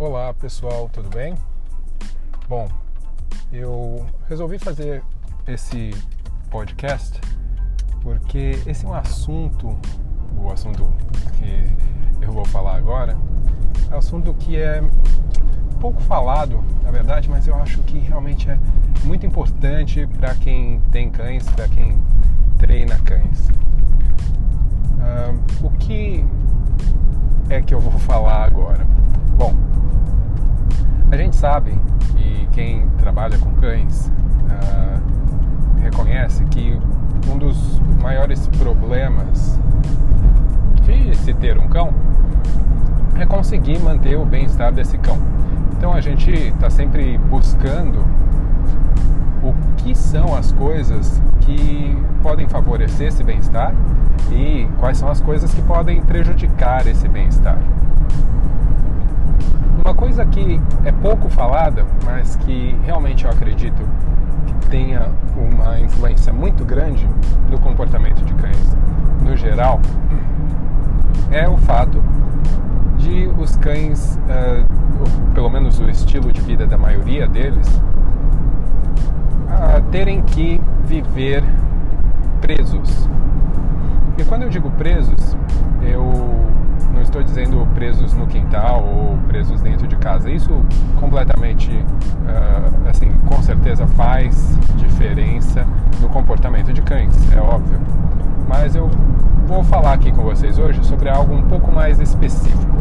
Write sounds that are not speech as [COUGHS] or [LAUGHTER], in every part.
Olá pessoal, tudo bem? Bom, eu resolvi fazer esse podcast porque esse é um assunto, o assunto que eu vou falar agora, é um assunto que é pouco falado, na verdade, mas eu acho que realmente é muito importante para quem tem cães, para quem treina cães. Uh, o que é que eu vou [LAUGHS] falar agora? Bom, a gente sabe, e quem trabalha com cães uh, reconhece que um dos maiores problemas de se ter um cão é conseguir manter o bem-estar desse cão. Então a gente está sempre buscando o que são as coisas que podem favorecer esse bem-estar e quais são as coisas que podem prejudicar esse bem-estar. Uma coisa que é pouco falada, mas que realmente eu acredito que tenha uma influência muito grande no comportamento de cães no geral, é o fato de os cães, uh, pelo menos o estilo de vida da maioria deles, uh, terem que viver presos. E quando eu digo presos, eu não estou dizendo presos no quintal ou presos dentro de casa. Isso completamente, uh, assim, com certeza faz diferença no comportamento de cães, é óbvio. Mas eu vou falar aqui com vocês hoje sobre algo um pouco mais específico.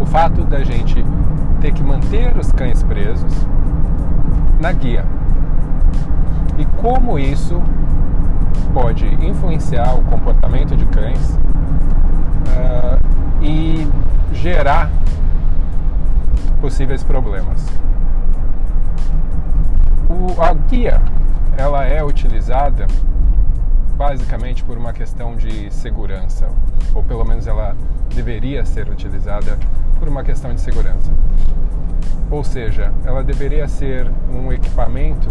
O fato da gente ter que manter os cães presos na guia. E como isso pode influenciar o comportamento de cães uh, e gerar possíveis problemas. O, a guia ela é utilizada basicamente por uma questão de segurança, ou pelo menos ela deveria ser utilizada por uma questão de segurança. Ou seja, ela deveria ser um equipamento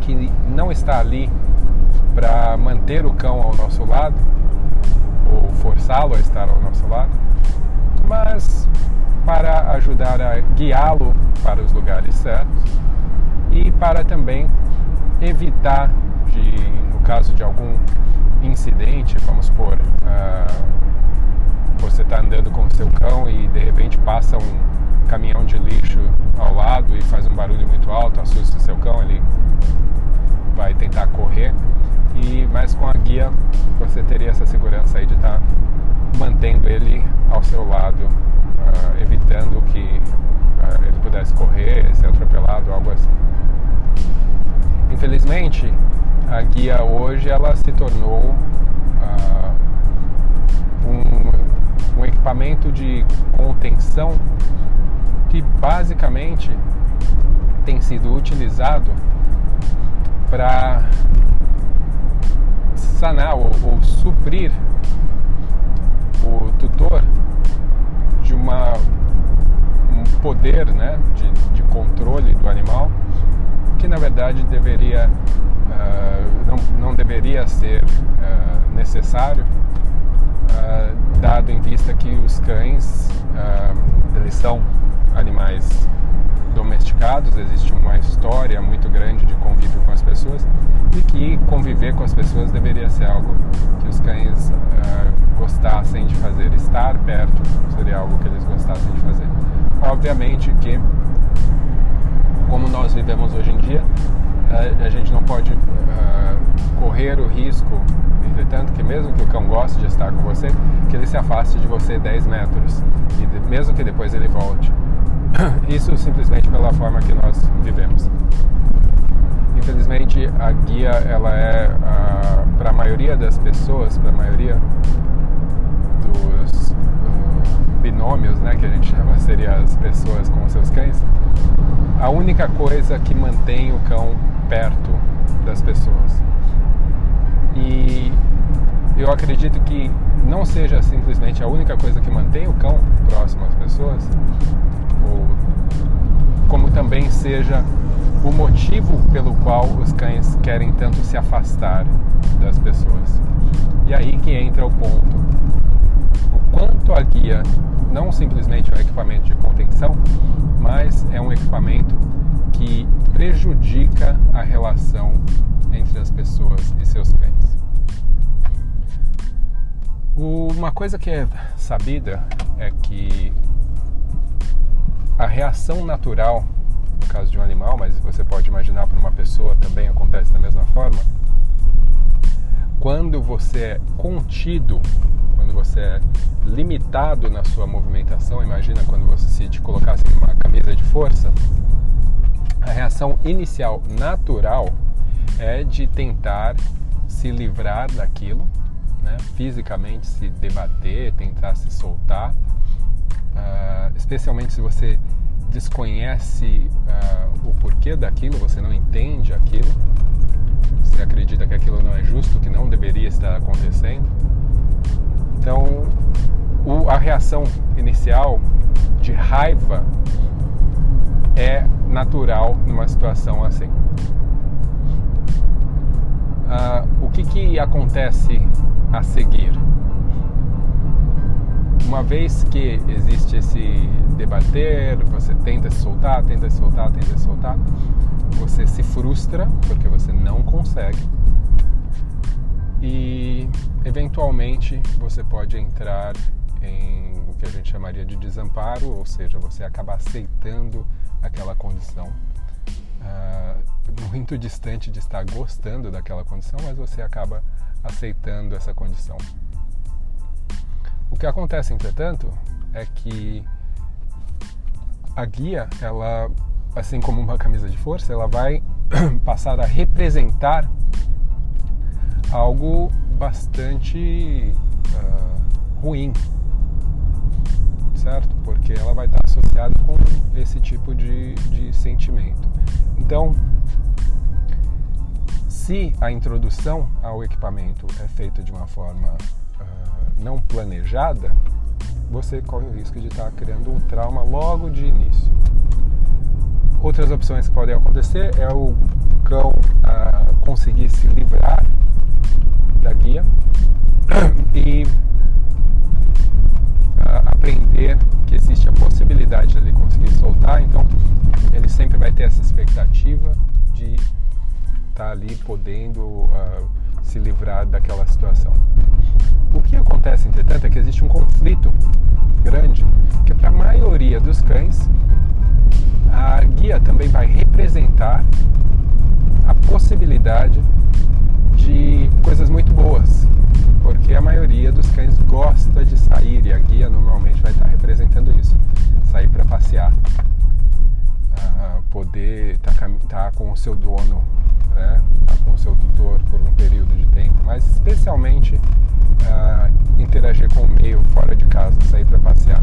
que não está ali para manter o cão ao nosso lado, ou forçá-lo a estar ao nosso lado, mas para ajudar a guiá-lo para os lugares certos e para também evitar, de, no caso de algum incidente, vamos supor, uh, você está andando com o seu cão e de repente passa um caminhão de lixo ao lado e faz um barulho muito alto, assusta seu cão, ele vai tentar correr e mas com a guia você teria essa segurança aí de estar tá mantendo ele ao seu lado, uh, evitando que uh, ele pudesse correr, ser atropelado, algo assim. Infelizmente, a guia hoje ela se tornou uh, um, um equipamento de contenção que basicamente tem sido utilizado para sanar ou, ou suprir o tutor de uma, um poder né, de, de controle do animal que na verdade deveria uh, não, não deveria ser uh, necessário uh, dado em vista que os cães eles são animais domesticados, existe uma história muito grande de convívio com as pessoas e conviver com as pessoas deveria ser algo que os cães uh, gostassem de fazer. Estar perto seria algo que eles gostassem de fazer. Obviamente que, como nós vivemos hoje em dia, uh, a gente não pode uh, correr o risco, entretanto, que mesmo que o cão goste de estar com você, que ele se afaste de você 10 metros e de, mesmo que depois ele volte [COUGHS] Isso simplesmente pela forma que nós vivemos. Infelizmente, a guia ela é uh, para a maioria das pessoas, para a maioria dos uh, binômios, né, que a gente chama seria as pessoas com seus cães, a única coisa que mantém o cão perto das pessoas. E eu acredito que não seja simplesmente a única coisa que mantém o cão próximo às pessoas, ou como também seja o motivo pelo qual os cães querem tanto se afastar das pessoas. E aí que entra o ponto. O quanto a guia não simplesmente é um equipamento de contenção, mas é um equipamento que prejudica a relação entre as pessoas e seus cães. Uma coisa que é sabida é que a reação natural, no caso de um animal, mas você pode imaginar para uma pessoa também acontece da mesma forma, quando você é contido, quando você é limitado na sua movimentação, imagina quando você se te colocasse numa camisa de força, a reação inicial natural é de tentar se livrar daquilo, né? fisicamente se debater, tentar se soltar, uh, especialmente se você desconhece uh, o porquê daquilo, você não entende aquilo, você acredita que aquilo não é justo, que não deveria estar acontecendo. Então, o, a reação inicial de raiva é natural numa situação assim. Uh, o que, que acontece a seguir? Uma vez que existe esse debater, você tenta se soltar, tenta se soltar, tenta se soltar, você se frustra porque você não consegue e eventualmente você pode entrar em o que a gente chamaria de desamparo, ou seja, você acaba aceitando aquela condição. Uh, muito distante de estar gostando daquela condição, mas você acaba aceitando essa condição. O que acontece, entretanto, é que a guia, ela, assim como uma camisa de força, ela vai [CLEARS THROAT] passar a representar algo bastante uh, ruim, certo? Porque ela vai estar associada com esse tipo de, de sentimento. Então, se a introdução ao equipamento é feita de uma forma não planejada, você corre o risco de estar criando um trauma logo de início. Outras opções que podem acontecer é o cão uh, conseguir se livrar da guia [COUGHS] e aprender que existe a possibilidade de ele conseguir soltar, então ele sempre vai ter essa expectativa de estar tá ali podendo uh, se livrar daquela situação. O que acontece, entretanto, é que existe um conflito grande, que para a maioria dos cães, a guia também vai representar a possibilidade de coisas muito boas, porque a maioria dos cães gosta de sair e a guia normalmente vai estar representando isso, sair para passear, uh, poder estar tá, tá com o seu dono, né, com seu tutor por um período de tempo, mas especialmente uh, interagir com o meio fora de casa, sair para passear.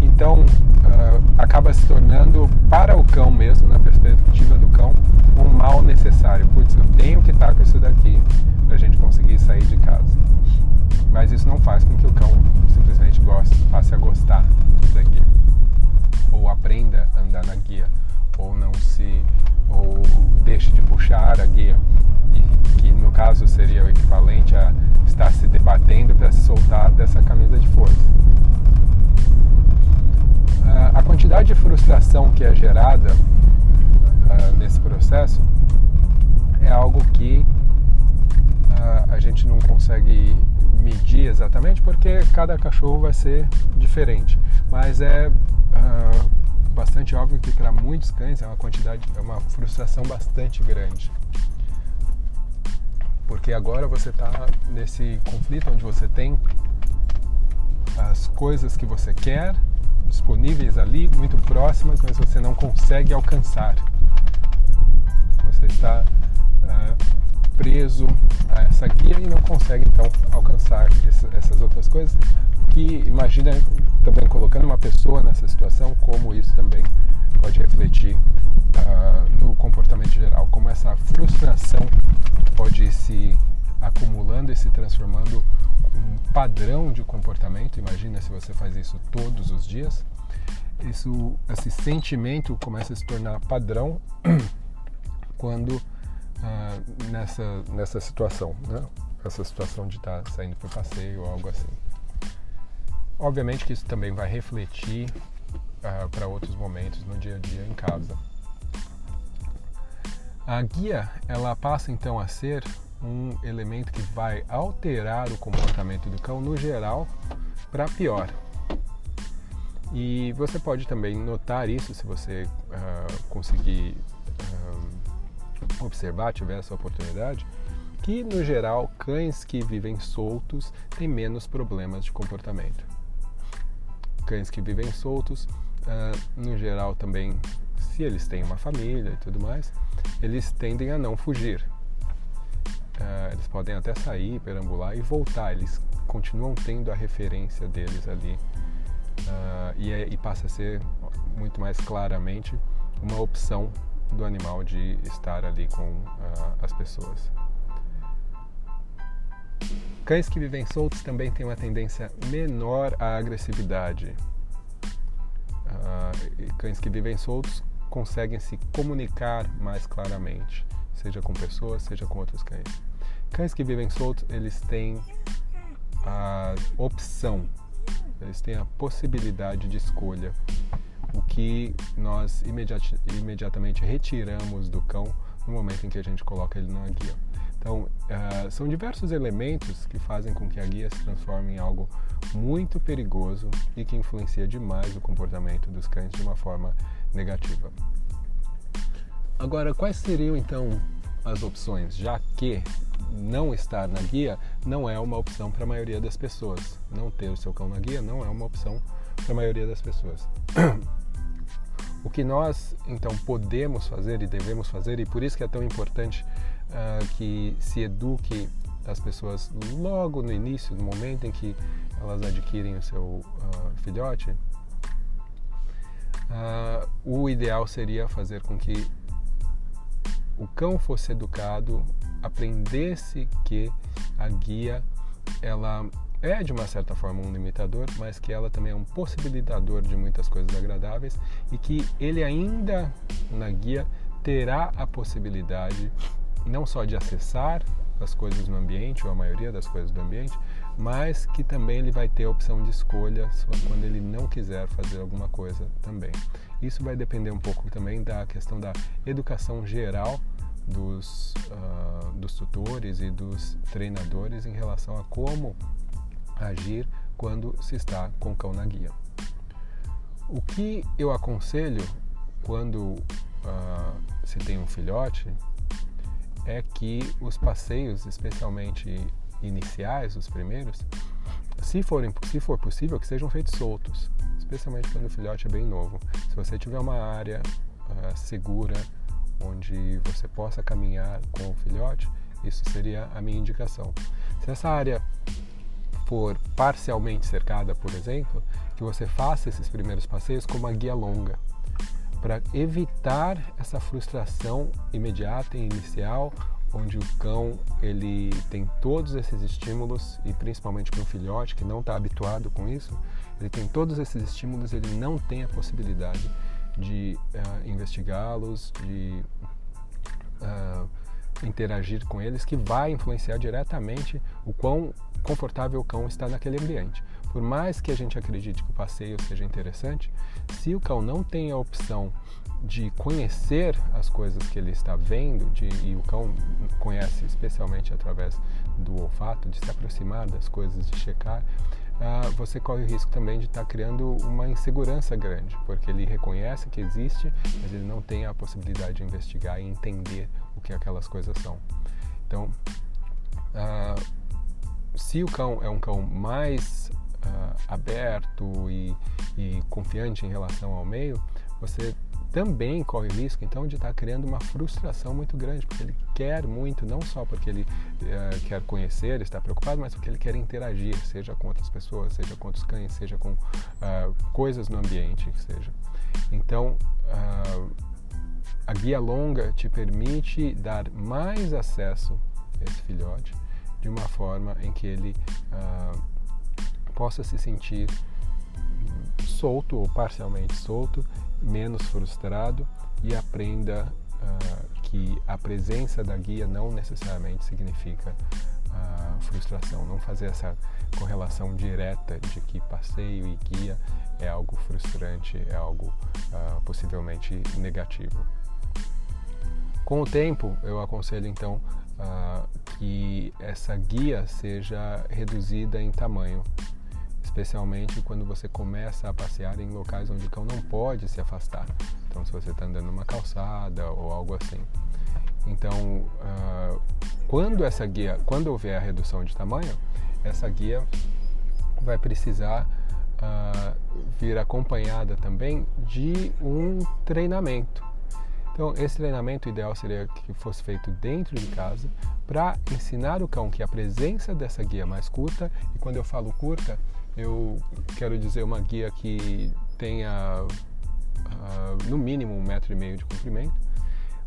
Então uh, acaba se tornando para o cão mesmo, na perspectiva do cão, um mal necessário. Putz, eu tenho que estar com isso daqui para a gente conseguir sair de casa. Mas isso não faz com que o cão simplesmente goste, passe a gostar da guia. Ou aprenda a andar na guia. Ou não se. ou deixe de puxar a guia. E, que no caso seria o equivalente a estar se debatendo para se soltar dessa camisa de força. A quantidade de frustração que é gerada uh, nesse processo é algo que uh, a gente não consegue medir exatamente porque cada cachorro vai ser diferente. Mas é bastante óbvio que para muitos cães é uma quantidade, é uma frustração bastante grande. Porque agora você está nesse conflito onde você tem as coisas que você quer disponíveis ali, muito próximas, mas você não consegue alcançar. Você está uh, preso a essa guia e não consegue então alcançar essa, essas outras coisas. Que imagina também colocando uma pessoa nessa situação, como isso também pode refletir uh, no comportamento geral, como essa frustração pode se acumulando e se transformando um padrão de comportamento. Imagina se você faz isso todos os dias. Isso, esse sentimento começa a se tornar padrão [CLEARS THROAT] quando ah, nessa, nessa situação, né? essa situação de estar tá saindo para passeio ou algo assim. Obviamente que isso também vai refletir uh, para outros momentos no dia a dia em casa. A guia ela passa então a ser um elemento que vai alterar o comportamento do cão no geral para pior. E você pode também notar isso se você uh, conseguir uh, observar, tiver essa oportunidade, que no geral cães que vivem soltos têm menos problemas de comportamento. Cães que vivem soltos, uh, no geral também, se eles têm uma família e tudo mais, eles tendem a não fugir. eles podem até sair, perambular e voltar. Eles continuam tendo a referência deles ali uh, e, é, e passa a ser muito mais claramente uma opção do animal de estar ali com uh, as pessoas. Cães que vivem soltos também têm uma tendência menor à agressividade. Uh, cães que vivem soltos conseguem se comunicar mais claramente, seja com pessoas, seja com outros cães. Cães que vivem soltos, eles têm a opção eles têm a possibilidade de escolha, o que nós imediat imediatamente retiramos do cão no momento em que a gente coloca ele numa guia. Então, uh, são diversos elementos que fazem com que a guia se transforme em algo muito perigoso e que influencia demais o comportamento dos cães de uma forma negativa. Agora, quais seriam então as opções, já que não estar na guia não é uma opção para a maioria das pessoas. Não ter o seu cão na guia não é uma opção para a maioria das pessoas. [CLEARS THROAT] O que nós então podemos fazer e devemos fazer, e por isso que é tão importante uh, que se eduque as pessoas logo no início, no momento em que elas adquirem o seu uh, filhote, uh, o ideal seria fazer com que o cão fosse educado, aprendesse que a guia ela é de uma certa forma um limitador, mas que ela também é um possibilitador de muitas coisas agradáveis e que ele ainda na guia terá a possibilidade não só de acessar as coisas no ambiente ou a maioria das coisas do ambiente, mas que também ele vai ter a opção de escolha quando ele não quiser fazer alguma coisa também. Isso vai depender um pouco também da questão da educação geral dos, uh, dos tutores e dos treinadores em relação a como agir quando se está com o cão na guia. O que eu aconselho quando uh, se tem um filhote é que os passeios, especialmente iniciais, os primeiros, se, forem, se for possível, que sejam feitos soltos, especialmente quando o filhote é bem novo. Se você tiver uma área uh, segura, onde você possa caminhar com o filhote, isso seria a minha indicação. Se essa área for parcialmente cercada, por exemplo, que você faça esses primeiros passeios com uma guia longa, para evitar essa frustração imediata e inicial, onde o cão ele tem todos esses estímulos e principalmente com o filhote que não está habituado com isso, ele tem todos esses estímulos, ele não tem a possibilidade de uh, investigá-los, de uh, interagir com eles, que vai influenciar diretamente o quão confortável o cão está naquele ambiente. Por mais que a gente acredite que o passeio seja interessante, se o cão não tem a opção de conhecer as coisas que ele está vendo, de, e o cão conhece especialmente através do olfato, de se aproximar das coisas, de checar, uh, você corre o risco também de estar tá criando uma insegurança grande, porque ele reconhece que existe, mas ele não tem a possibilidade de investigar e entender o que aquelas coisas são. Então, uh, se o cão é um cão mais uh, aberto e, e confiante em relação ao meio, você também corre o risco então de estar tá criando uma frustração muito grande, porque ele quer muito, não só porque ele uh, quer conhecer, está preocupado, mas porque ele quer interagir, seja com outras pessoas, seja com outros cães, seja com uh, coisas no ambiente, que seja. Então, uh, a guia longa te permite dar mais acesso a esse filhote de uma forma em que ele possa se sentir solto ou parcialmente solto menos frustrado e aprenda uh, que a presença da guia não necessariamente significa a frustração, não fazer essa correlação direta de que passeio e guia é algo frustrante, é algo uh, possivelmente negativo. Com o tempo, eu aconselho então uh, que essa guia seja reduzida em tamanho, especialmente quando você começa a passear em locais onde o cão não pode se afastar. Então, se você está andando numa calçada ou algo assim. Então, uh, quando essa guia, quando houver a redução de tamanho, essa guia vai precisar uh, vir acompanhada também de um treinamento. Então, esse treinamento ideal seria que fosse feito dentro de casa para ensinar o cão que a presença dessa guia mais curta, e quando eu falo curta, eu quero dizer uma guia que tenha uh, no mínimo um metro e meio de comprimento,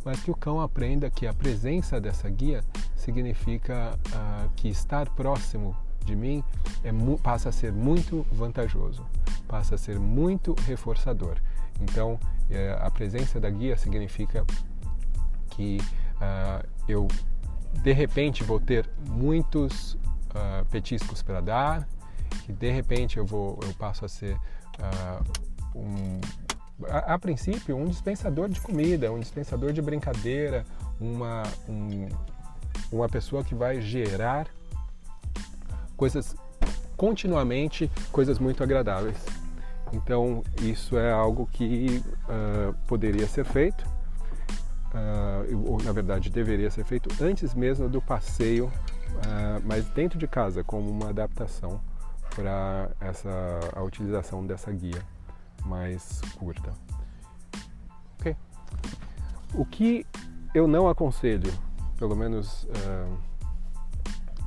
mas que o cão aprenda que a presença dessa guia significa uh, que estar próximo de mim é, passa a ser muito vantajoso, passa a ser muito reforçador. Então, é, a presença da guia significa que uh, eu de repente vou ter muitos uh, petiscos para dar, que de repente eu vou eu passo a ser uh, um a, a, princípio um dispensador de comida, um dispensador de brincadeira, uma um, uma pessoa que vai gerar coisas continuamente coisas muito agradáveis. Então, isso é algo que uh, poderia ser feito, uh, ou na verdade deveria ser feito antes mesmo do passeio, uh, mas dentro de casa, como uma adaptação para essa a utilização dessa guia mais curta. Ok. O que eu não aconselho, pelo menos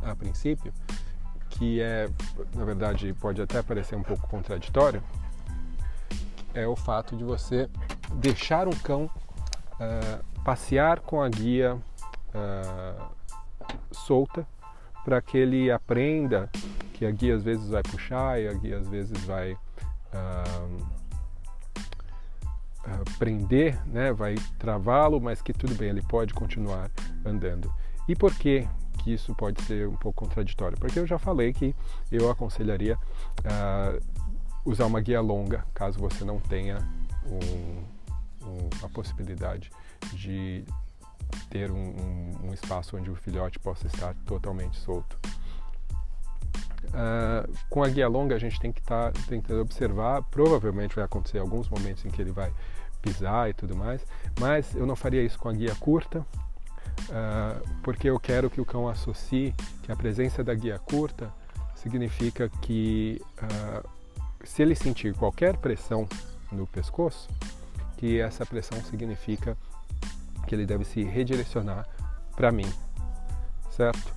a princípio, que é, na verdade, pode até parecer um pouco contraditório, é o fato de você deixar um cão uh, passear com a guia uh, solta para que ele aprenda que a guia às vezes vai puxar e a guia às vezes vai uh, prender, né, vai travá-lo, mas que tudo bem, ele pode continuar andando. E por que que isso pode ser um pouco contraditório? Porque eu já falei que eu aconselharia usar uma guia longa, caso você não tenha um, um, a possibilidade de ter um, um, espaço onde o filhote possa estar totalmente solto. Uh, com a guia longa a gente tem que estar tá, tentando observar, provavelmente vai acontecer alguns momentos em que ele vai pisar e tudo mais, mas eu não faria isso com a guia curta, uh, porque eu quero que o cão associe que a presença da guia curta significa que uh, se ele sentir qualquer pressão no pescoço, que essa pressão significa que ele deve se redirecionar para mim, certo?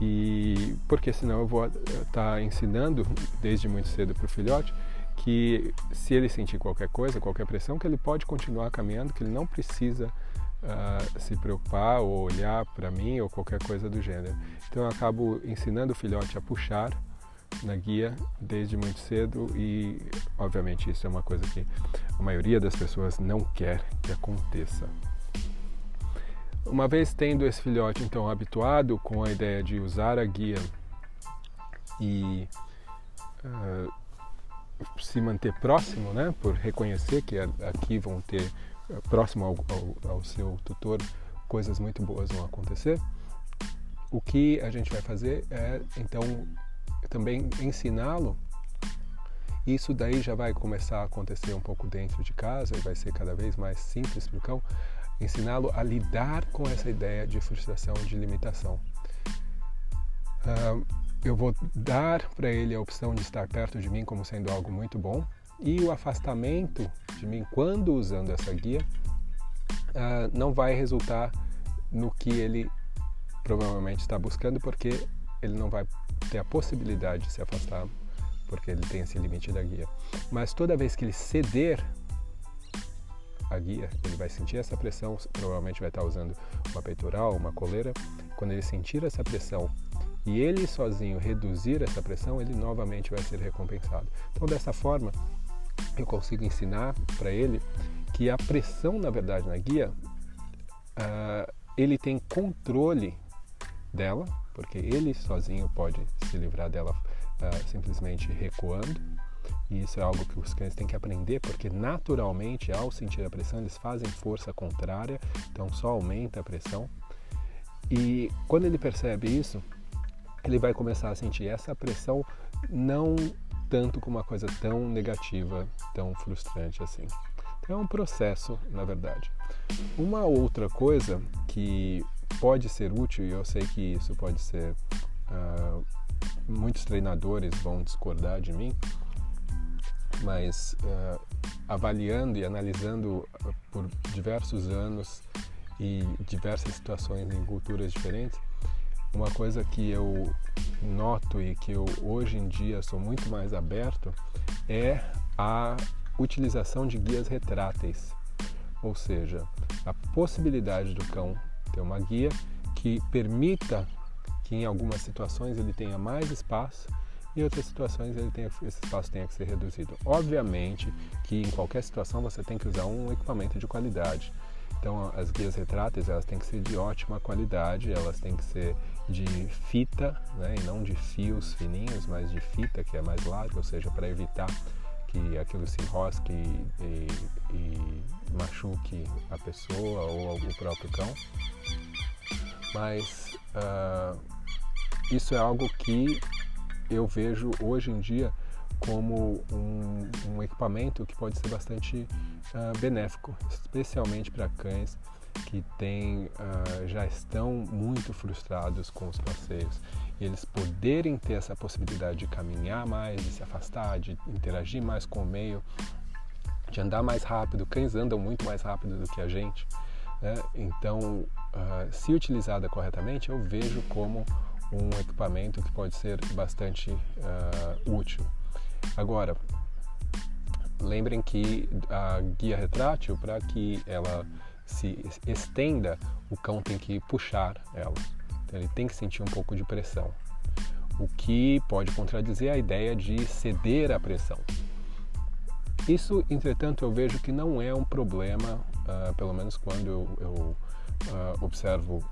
E porque senão eu vou estar tá ensinando desde muito cedo para o filhote que se ele sentir qualquer coisa, qualquer pressão, que ele pode continuar caminhando, que ele não precisa uh, se preocupar ou olhar para mim ou qualquer coisa do gênero. Então eu acabo ensinando o filhote a puxar na guia desde muito cedo e, obviamente, isso é uma coisa que a maioria das pessoas não quer que aconteça. Uma vez tendo esse filhote então habituado com a ideia de usar a guia e uh, se manter próximo, né, por reconhecer que aqui vão ter próximo ao, ao, ao seu tutor coisas muito boas vão acontecer. O que a gente vai fazer é então também ensiná-lo. Isso daí já vai começar a acontecer um pouco dentro de casa e vai ser cada vez mais simples para o cão. Ensiná-lo a lidar com essa ideia de frustração, de limitação. Eu vou dar para ele a opção de estar perto de mim como sendo algo muito bom e o afastamento de mim quando usando essa guia uh, não vai resultar no que ele provavelmente está buscando porque ele não vai ter a possibilidade de se afastar porque ele tem esse limite da guia. Mas toda vez que ele ceder a guia, ele vai sentir essa pressão, provavelmente vai estar usando uma peitoral, uma coleira. Quando ele sentir essa pressão e ele sozinho reduzir essa pressão, ele novamente vai ser recompensado. Então, dessa forma, eu consigo ensinar para ele que a pressão, na verdade, na guia, uh, ele tem controle dela, porque ele sozinho pode se livrar dela uh, simplesmente recuando. E isso é algo que os cães têm que aprender, porque naturalmente, ao sentir a pressão, eles fazem força contrária, então só aumenta a pressão. E quando ele percebe isso, ele vai começar a sentir essa pressão não tanto como uma coisa tão negativa, tão frustrante assim. Então, é um processo, na verdade. Uma outra coisa que pode ser útil, e eu sei que isso pode ser. Uh, muitos treinadores vão discordar de mim, mas uh, avaliando e analisando por diversos anos e diversas situações em culturas diferentes, uma coisa que eu noto e que eu hoje em dia sou muito mais aberto é a utilização de guias retráteis, ou seja, a possibilidade do cão ter uma guia que permita que em algumas situações ele tenha mais espaço e outras situações ele esse espaço tenha que ser reduzido. Obviamente que em qualquer situação você tem que usar um equipamento de qualidade. Então as guias retráteis elas têm que ser de ótima qualidade, elas têm que ser de fita, né, e não de fios fininhos, mas de fita que é mais larga, ou seja, para evitar que aquilo se enrosque e, e, machuque a pessoa ou o próprio cão. Mas uh, isso é algo que eu vejo hoje em dia como um, um equipamento que pode ser bastante uh, benéfico, especialmente para cães que tem, uh, já estão muito frustrados com os passeios e eles poderem ter essa possibilidade de caminhar mais, de se afastar, de interagir mais com o meio, de andar mais rápido. Cães andam muito mais rápido do que a gente. Né? Então, uh, se utilizada corretamente, eu vejo como um equipamento que pode ser bastante uh, útil. Agora, lembrem que a guia retrátil, para que ela se estenda, o cão tem que puxar ela. Então ele tem que sentir um pouco de pressão, o que pode contradizer a ideia de ceder à pressão. Isso, entretanto, eu vejo que não é um problema, uh, pelo menos quando eu, eu uh, observo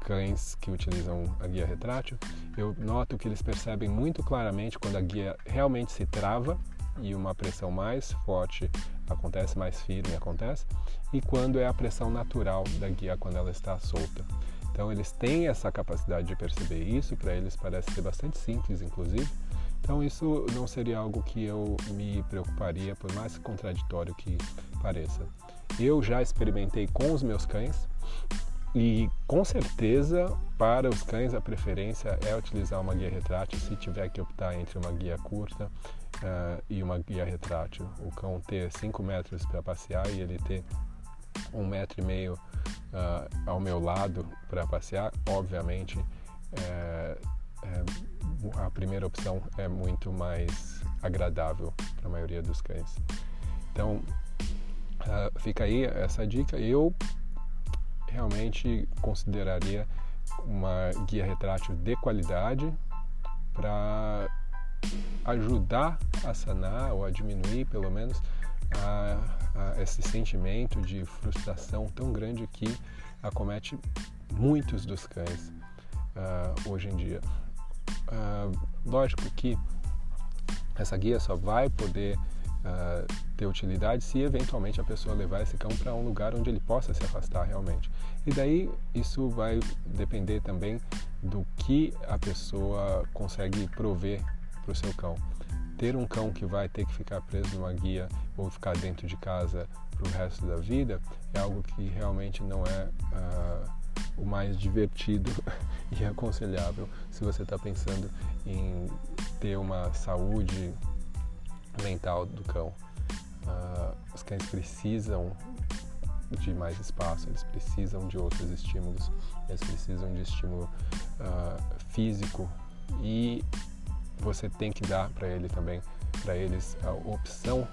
cães que utilizam a guia retrátil, eu noto que eles percebem muito claramente quando a guia realmente se trava e uma pressão mais forte acontece, mais firme acontece, e quando é a pressão natural da guia quando ela está solta. Então eles têm essa capacidade de perceber isso, para eles parece ser bastante simples, inclusive. Então isso não seria algo que eu me preocuparia, por mais contraditório que pareça. Eu já experimentei com os meus cães e com certeza para os cães a preferência é utilizar uma guia retrátil se tiver que optar entre uma guia curta uh, e uma guia retrátil. O cão ter 5 metros para passear e ele ter um metro e meio uh, ao meu lado para passear, obviamente é, é, a primeira opção é muito mais agradável para a maioria dos cães. Então uh, fica aí essa dica. Eu realmente consideraria uma guia retrátil de qualidade para ajudar a sanar ou a diminuir, pelo menos, a, esse sentimento de frustração tão grande que acomete muitos dos cães uh, hoje em dia. Uh, lógico que essa guia só vai poder uh, ter utilidade se eventualmente a pessoa levar esse cão para um lugar onde ele possa se afastar realmente. E daí isso vai depender também do que a pessoa consegue prover para o seu cão. Ter um cão que vai ter que ficar preso numa guia ou ficar dentro de casa para o resto da vida é algo que realmente não é uh, o mais divertido [LAUGHS] e aconselhável se você está pensando em ter uma saúde mental do cão. Uh, os cães precisam de mais espaço, eles precisam de outros estímulos, eles precisam de estímulo uh, físico e você tem que dar para ele também, para eles a opção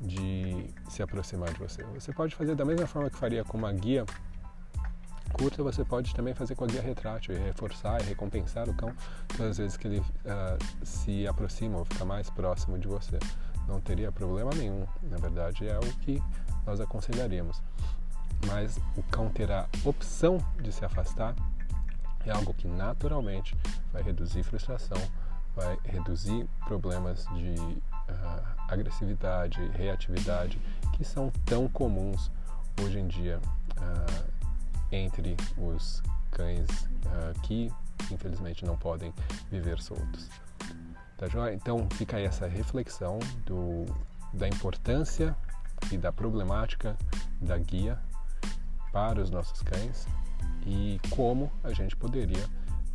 de se aproximar de você. Você pode fazer da mesma forma que faria com uma guia curta, você pode também fazer com a guia retrátil e reforçar e recompensar o cão todas as vezes que ele uh, se aproxima ou fica mais próximo de você. Não teria problema nenhum, na verdade é o que nós aconselharíamos. Mas o cão terá opção de se afastar é algo que naturalmente vai reduzir frustração, vai reduzir problemas de uh, agressividade, reatividade, que são tão comuns hoje em dia uh, entre os cães uh, que infelizmente não podem viver soltos. Tá joia? Então fica aí essa reflexão do, da importância e da problemática da guia para os nossos cães e como a gente poderia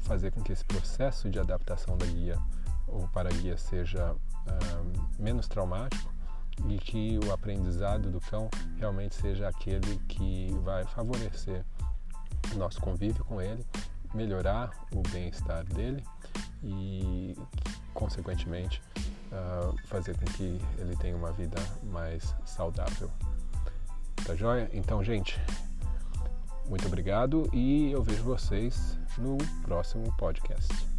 fazer com que esse processo de adaptação da guia ou para a guia seja uh, menos traumático e que o aprendizado do cão realmente seja aquele que vai favorecer o nosso convívio com ele, melhorar o bem-estar dele e, consequentemente, uh, fazer com que ele tenha uma vida mais saudável. Tá joia? Então, gente, muito obrigado e eu vejo vocês no próximo podcast.